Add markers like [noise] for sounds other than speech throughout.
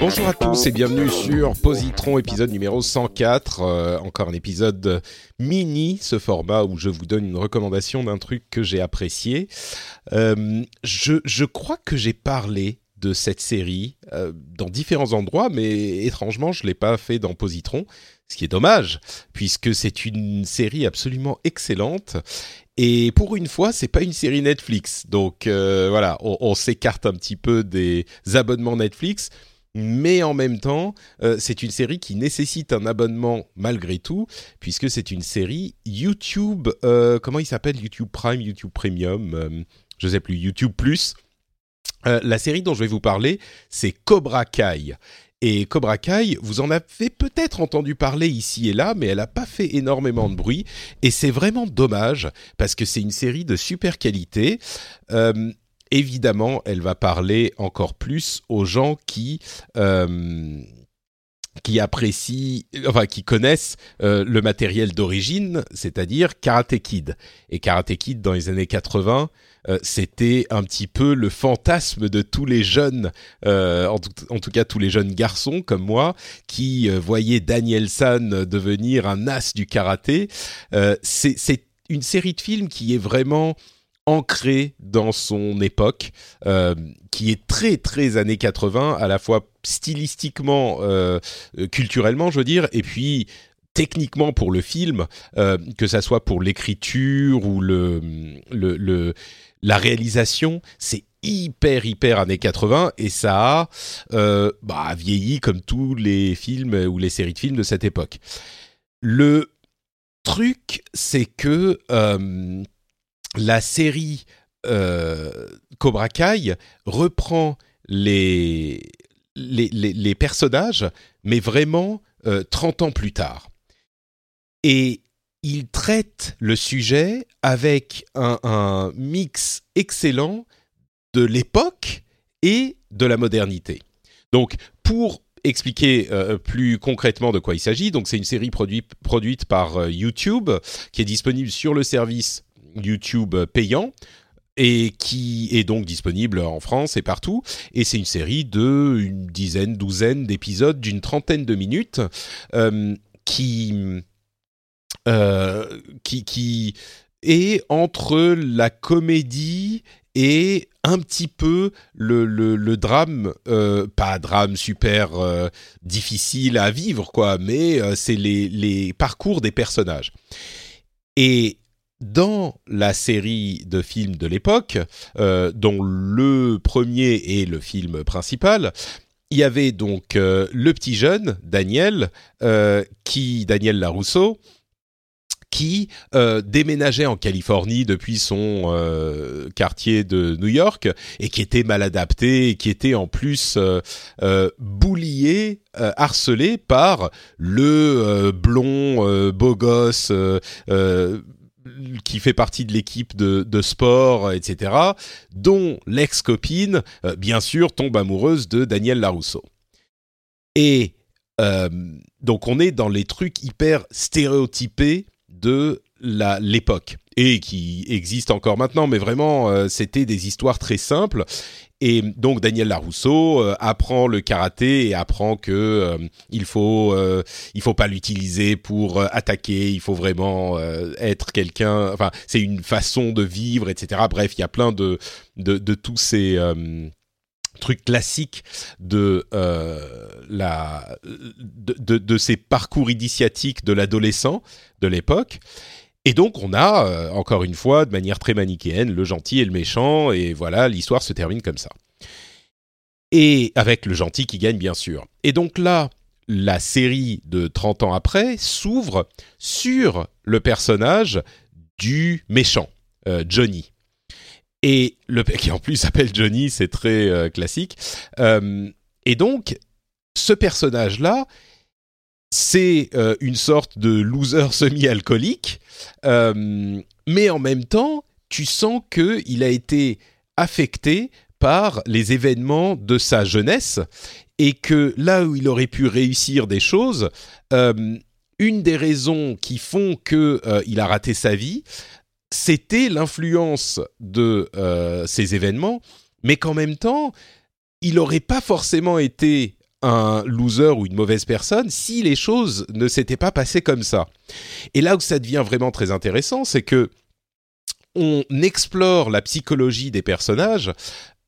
Bonjour à tous et bienvenue sur Positron épisode numéro 104. Euh, encore un épisode mini, ce format où je vous donne une recommandation d'un truc que j'ai apprécié. Euh, je, crois que j'ai parlé de cette série euh, dans différents endroits, mais étrangement, je ne l'ai pas fait dans Positron, ce qui est dommage, puisque c'est une série absolument excellente. Et pour une fois, c'est pas une série Netflix, donc euh, voilà, on, s'écarte un petit peu des abonnements Netflix. Mais en même temps, euh, c'est une série qui nécessite un abonnement malgré tout, puisque c'est une série YouTube. euh, comment il s'appelle? YouTube Prime, YouTube Premium, je sais plus, YouTube Plus. La série dont je vais vous parler, c'est Cobra Kai. Et Cobra Kai, vous en avez peut-être entendu parler ici et là, mais elle n'a pas fait énormément de bruit. Et c'est vraiment dommage, parce que c'est une série de super qualité. Euh, évidemment, elle va parler encore plus aux gens qui... euh, qui apprécient, enfin qui connaissent euh, le matériel d'origine, c'est-à-dire Karate Kid. Et Karate Kid dans les années 80, euh, c'était un petit peu le fantasme de tous les jeunes, euh, en, tout, en tout cas tous les jeunes garçons comme moi, qui euh, voyaient Daniel San devenir un as du karaté. Euh, c'est c'est une série de films qui est vraiment ancrée dans son époque, euh, qui est très très années 80, à la fois stylistiquement, euh, culturellement, je veux dire, et puis techniquement pour le film, euh, que ça soit pour l'écriture ou le, le, la réalisation, c'est hyper hyper années 80 et ça a bah, vieilli comme tous les films ou les séries de films de cette époque. Le truc, c'est que la série euh, Cobra Kai reprend les, les, personnages, mais vraiment euh, 30 ans plus tard. Et il traite le sujet avec un, mix excellent de l'époque et de la modernité. Donc, pour expliquer euh, plus concrètement de quoi il s'agit, donc c'est une série produit- produite par euh, YouTube qui est disponible sur le service YouTube payant et qui est donc disponible en France et partout. Et c'est une série de une dizaine, douzaine d'épisodes d'une trentaine de minutes euh, qui, euh, qui qui est entre la comédie et un petit peu le, le, drame, euh, pas drame super euh, difficile à vivre, quoi, mais euh, c'est les, les parcours des personnages. Et dans la série de films de l'époque, euh, dont le premier est le film principal, il y avait donc euh, le petit jeune, Daniel, euh, qui, Daniel Larousseau, qui euh, déménageait en Californie depuis son euh, quartier de New York et qui était mal adapté et qui était en plus euh, euh, boulié, euh, harcelé par le euh, blond beau gosse qui fait partie de l'équipe de, de sport, etc., dont l'ex-copine, euh, bien sûr, tombe amoureuse de Daniel Larousseau. Et euh, donc on est dans les trucs hyper stéréotypés de l'époque et qui existent encore maintenant, mais vraiment euh, c'était des histoires très simples. Et donc Daniel Larousseau euh, apprend le karaté et apprend que euh, il faut euh, il faut pas l'utiliser pour euh, attaquer, il faut vraiment euh, être quelqu'un. Enfin, c'est une façon de vivre, etc. Bref, il y a plein de de, de tous ces euh, truc classique de la de, de, ces parcours initiatiques de l'adolescent de l'époque. Et donc on a encore une fois de manière très manichéenne le gentil et le méchant et voilà l'histoire se termine comme ça. Et avec le gentil qui gagne bien sûr. Et donc là la série de 30 ans après s'ouvre sur le personnage du méchant, euh, Johnny. Et le qui en plus s'appelle Johnny, c'est très euh, classique. Euh, et donc, ce personnage-là, c'est une sorte de loser [laughs] semi-alcoolique, mais en même temps, tu sens qu'il a été affecté par les événements de sa jeunesse et que là où il aurait pu réussir des choses, euh, une des raisons qui font que euh, il a raté sa vie, c'était l'influence de euh, ces événements, mais qu'en même temps, il n'aurait pas forcément été un loser ou une mauvaise personne si les choses ne s'étaient pas passées comme ça. Et là où ça devient vraiment très intéressant, c'est que on explore la psychologie des personnages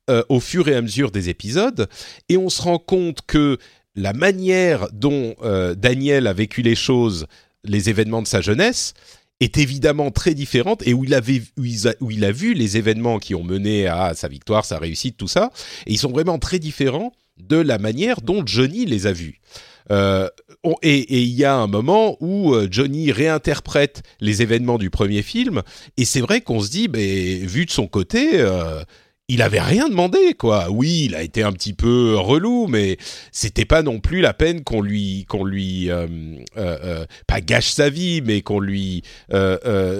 euh, au fur et à mesure des épisodes, et on se rend compte que la manière dont euh, Daniel a vécu les choses, les événements de sa jeunesse, est évidemment très différente et où il, avait, où il, a, vu les événements qui ont mené à sa victoire, sa réussite, tout ça, et ils sont vraiment très différents de la manière dont Johnny les a vus. Euh, et il y a un moment où Johnny réinterprète les événements du premier film, et c'est vrai qu'on se dit, vu de son côté, il avait rien demandé, quoi. Oui, il a été un petit peu relou, mais c'était pas non plus la peine qu'on lui, qu'on lui, euh, euh, euh, pas gâche sa vie, mais qu'on lui,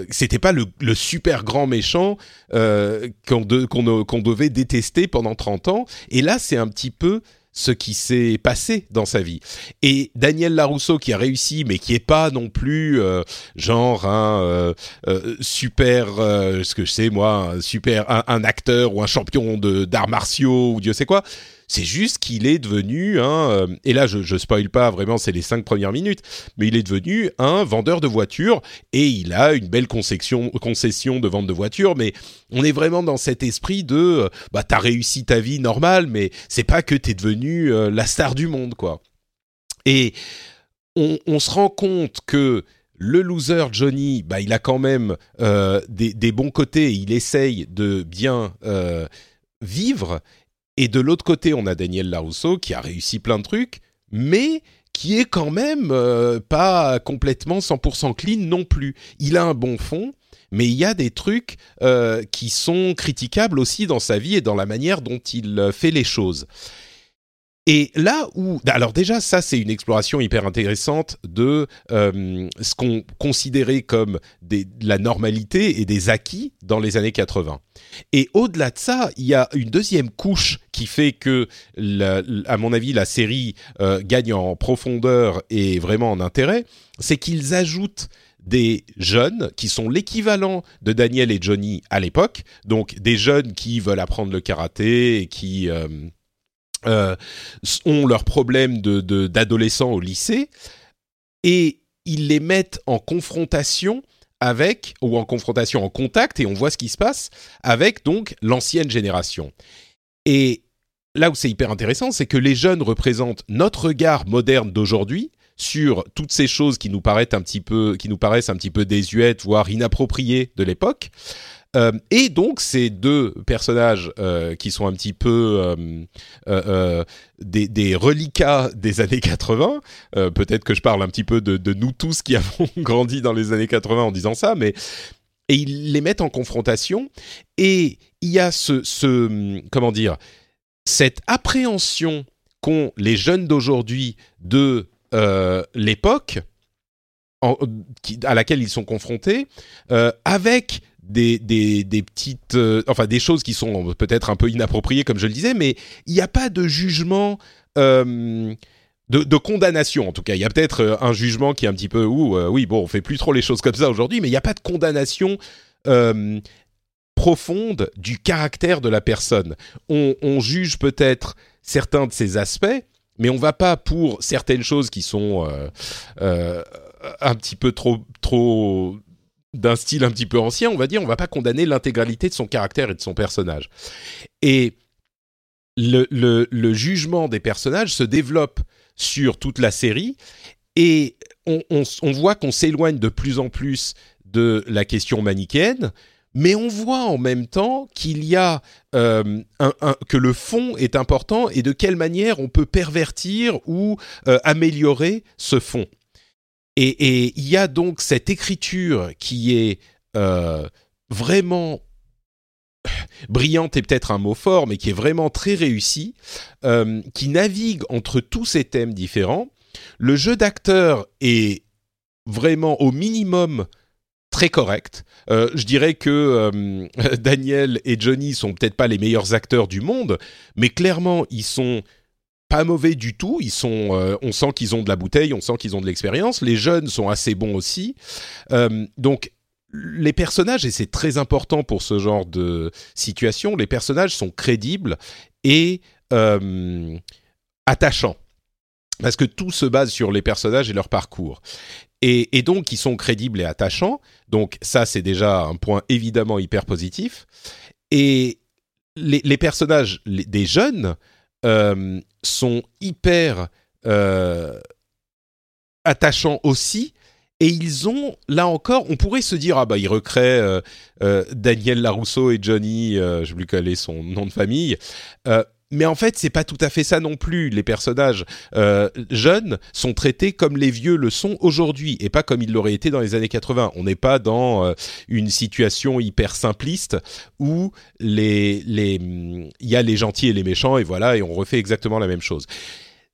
c'était pas le, super grand méchant qu'on devait détester pendant 30 ans. Et là, c'est un petit peu ce qui s'est passé dans sa vie. Et Daniel Larousseau qui a réussi, mais qui est pas non plus euh, genre un euh, euh, super, ce que je sais moi, un super un, acteur ou un champion de d'arts martiaux ou Dieu sait quoi. C'est juste qu'il est devenu un, euh, et là je, je spoil pas vraiment, c'est les cinq premières minutes, mais il est devenu un vendeur de voitures et il a une belle concession, de vente de voitures, mais on est vraiment dans cet esprit de, euh, bah t'as réussi ta vie normale, mais c'est pas que t'es devenu euh, la star du monde quoi. Et on, se rend compte que le loser Johnny, bah, il a quand même des, des, bons côtés. Il essaye de bien vivre et de l'autre côté, on a Daniel Larousseau qui a réussi plein de trucs, mais qui est quand même euh, pas complètement 100% clean non plus. Il a un bon fond, mais il y a des trucs euh, qui sont critiquables aussi dans sa vie et dans la manière dont il euh, fait les choses. Et là où, alors déjà, ça c'est une exploration hyper intéressante de euh, ce qu'on considérait comme des, la normalité et des acquis dans les années 80. Et au-delà de ça, il y a une deuxième couche qui fait que, à mon avis, la série euh, gagne en profondeur et vraiment en intérêt, c'est qu'ils ajoutent des jeunes qui sont l'équivalent de Daniel et Johnny à l'époque, donc des jeunes qui veulent apprendre le karaté et qui euh, euh, ont leurs problèmes de, d'adolescents au lycée et ils les mettent en confrontation avec ou en confrontation en contact et on voit ce qui se passe avec donc l'ancienne génération. Et là où c'est hyper intéressant, c'est que les jeunes représentent notre regard moderne d'aujourd'hui sur toutes ces choses qui nous paraissent un petit peu qui nous paraissent un petit peu désuètes voire inappropriées de l'époque euh, et donc ces deux personnages euh, qui sont un petit peu euh, des, des, reliquats des années 80, peut-être que je parle un petit peu de, nous tous qui [laughs] avons grandi dans les années 80 en disant ça, mais ils les mettent en confrontation et il y a ce comment dire cette appréhension qu'ont les jeunes d'aujourd'hui de l'époque à laquelle ils sont confrontés, avec des, des, petites, euh, enfin des choses qui sont peut-être un peu inappropriées, comme je le disais, mais il n'y a pas de jugement. Euh, de, condamnation en tout cas. Il y a peut-être euh, un jugement qui est un petit peu ou oui bon on fait plus trop les choses comme ça aujourd'hui, mais il n'y a pas de condamnation profonde du caractère de la personne. On, juge peut-être certains de ses aspects, mais on va pas pour certaines choses qui sont un petit peu trop d'un style un petit peu ancien, on va dire, on va pas condamner l'intégralité de son caractère et de son personnage. Et le, jugement des personnages se développe sur toute la série et on, voit qu'on s'éloigne de plus en plus de la question manichéenne, mais on voit en même temps qu'il y a euh, que le fond est important et de quelle manière on peut pervertir ou euh, améliorer ce fond. Et, il y a donc cette écriture qui est euh, vraiment [sighs] brillante et peut-être un mot fort, mais qui est vraiment très réussie, qui navigue entre tous ces thèmes différents. Le jeu d'acteur est vraiment au minimum très correct. Euh, je dirais que euh, [laughs] Daniel et Johnny sont peut-être pas les meilleurs acteurs du monde, mais clairement ils sont pas mauvais du tout. Ils sont, euh, on sent qu'ils ont de la bouteille, on sent qu'ils ont de l'expérience. Les jeunes sont assez bons aussi. donc les personnages, et c'est très important pour ce genre de situation, les personnages sont crédibles et attachants parce que tout se base sur les personnages et leur parcours. Et, donc, ils sont crédibles et attachants. Donc, ça, c'est déjà un point évidemment hyper positif. Et les, personnages des jeunes euh, sont hyper euh, attachants aussi. Et ils ont, là encore, on pourrait se dire, ah bah, ils recréent euh, Daniel Larousseau et Johnny, je sais plus quel est son nom de famille mais en fait, c'est pas tout à fait ça non plus. Les personnages euh, jeunes sont traités comme les vieux le sont aujourd'hui et pas comme ils l'auraient été dans les années 80. On n'est pas dans euh, une situation hyper simpliste où il y a les gentils et les méchants et voilà et on refait exactement la même chose.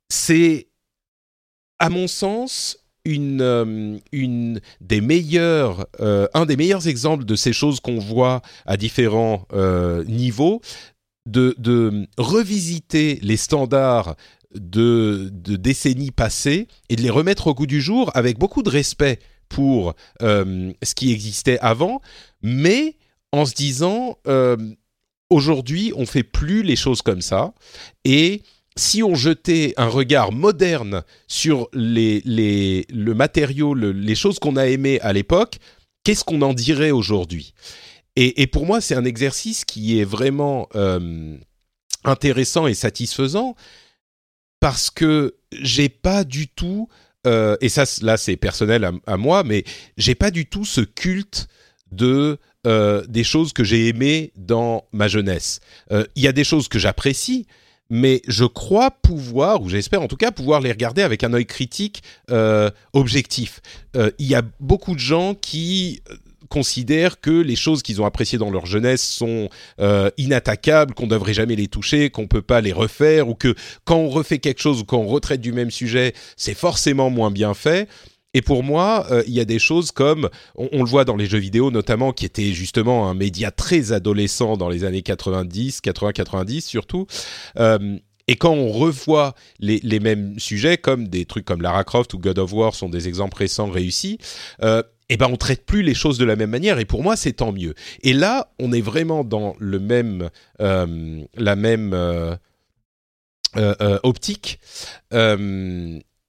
C'est à mon sens une, euh, des meilleures, un des meilleurs exemples de ces choses qu'on voit à différents niveaux, de, revisiter les standards de, décennies passées et de les remettre au goût du jour avec beaucoup de respect pour euh, ce qui existait avant, mais en se disant euh, aujourd'hui on fait plus les choses comme ça. Et si on jetait un regard moderne sur les, le matériau, les choses qu'on a aimées à l'époque, qu'est-ce qu'on en dirait aujourd'hui? Et, pour moi, c'est un exercice qui est vraiment euh, intéressant et satisfaisant parce que j'ai pas du tout, euh, et ça là c'est personnel à, moi, mais j'ai pas du tout ce culte de euh, des choses que j'ai aimées dans ma jeunesse. Il y a des choses que j'apprécie, mais je crois pouvoir, ou j'espère en tout cas pouvoir les regarder avec un œil critique objectif. Il y a beaucoup de gens qui considèrent que les choses qu'ils ont appréciées dans leur jeunesse sont euh, inattaquables, qu'on ne devrait jamais les toucher, qu'on peut pas les refaire, ou que quand on refait quelque chose ou quand on retraite du même sujet, c'est forcément moins bien fait. Et pour moi, euh, il y a des choses comme, on, le voit dans les jeux vidéo notamment, qui étaient justement un média très adolescent dans les années 90, 80-90 surtout. Euh, et quand on revoit les, mêmes sujets, comme des trucs comme Lara Croft ou God of War sont des exemples récents réussis, eh ben on traite plus les choses de la même manière et pour moi c'est tant mieux. Et là, on est vraiment dans le même euh, la même euh, euh, optique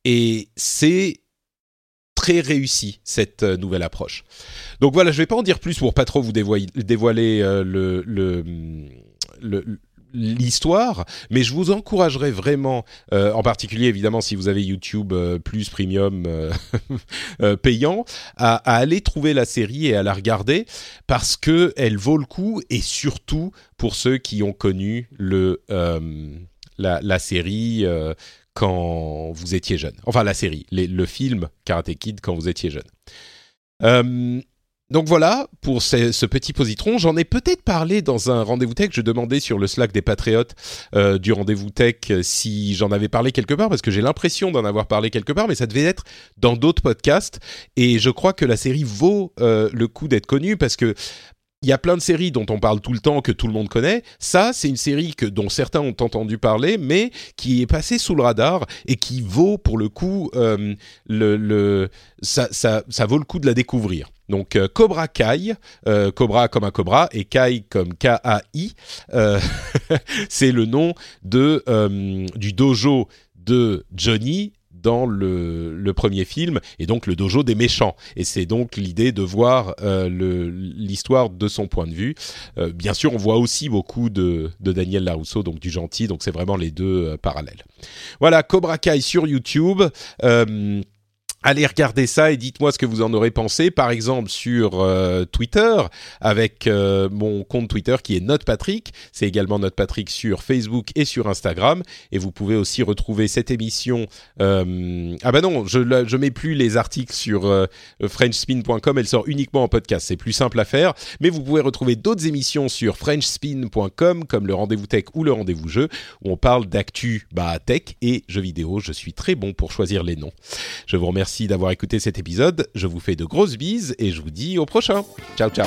et c'est très réussi cette nouvelle approche. Donc voilà, je vais pas en dire plus pour pas trop vous dévoiler, dévoiler le, le, le l'histoire, mais je vous encouragerais vraiment, euh, en particulier évidemment si vous avez YouTube euh, plus premium euh, [laughs] payant, à, aller trouver la série et à la regarder parce que elle vaut le coup et surtout pour ceux qui ont connu le la, la, série quand vous étiez jeune. Enfin la série, le film Karate Kid quand vous étiez jeune. Donc voilà pour ce, petit positron. J'en ai peut-être parlé dans un rendez-vous tech. Je demandais sur le Slack des patriotes euh, du rendez-vous tech euh, si j'en avais parlé quelque part parce que j'ai l'impression d'en avoir parlé quelque part, mais ça devait être dans d'autres podcasts. Et je crois que la série vaut euh, le coup d'être connue parce que il y a plein de séries dont on parle tout le temps que tout le monde connaît. Ça, c'est une série que dont certains ont entendu parler, mais qui est passée sous le radar et qui vaut pour le coup le ça, ça, ça, vaut le coup de la découvrir. Donc euh, Cobra Kai, euh, Cobra comme un cobra et Kai comme K-A-I, [laughs] c'est le nom de du dojo de Johnny dans le, le, premier film, et donc le dojo des méchants. Et c'est donc l'idée de voir l'histoire de son point de vue. bien sûr, on voit aussi beaucoup de, de Daniel Larousseau, donc du gentil, donc c'est vraiment les deux parallèles. Voilà, Cobra Kai sur YouTube. Allez regarder ça et dites-moi ce que vous en aurez pensé, par exemple sur euh, Twitter, avec euh, mon compte Twitter qui est NotePatrick. C'est également NotePatrick sur Facebook et sur Instagram. Et vous pouvez aussi retrouver cette émission... Euh... Ah bah non, je, je mets plus les articles sur FrenchSpin.com, elle sort uniquement en podcast. C'est plus simple à faire. Mais vous pouvez retrouver d'autres émissions sur FrenchSpin.com, comme le Rendez-vous Tech ou le Rendez-vous Jeu, où on parle d'actu bah, tech et jeux vidéo. Je suis très bon pour choisir les noms. Je vous remercie Merci d'avoir écouté cet épisode. Je vous fais de grosses bises et je vous dis au prochain. Ciao, ciao.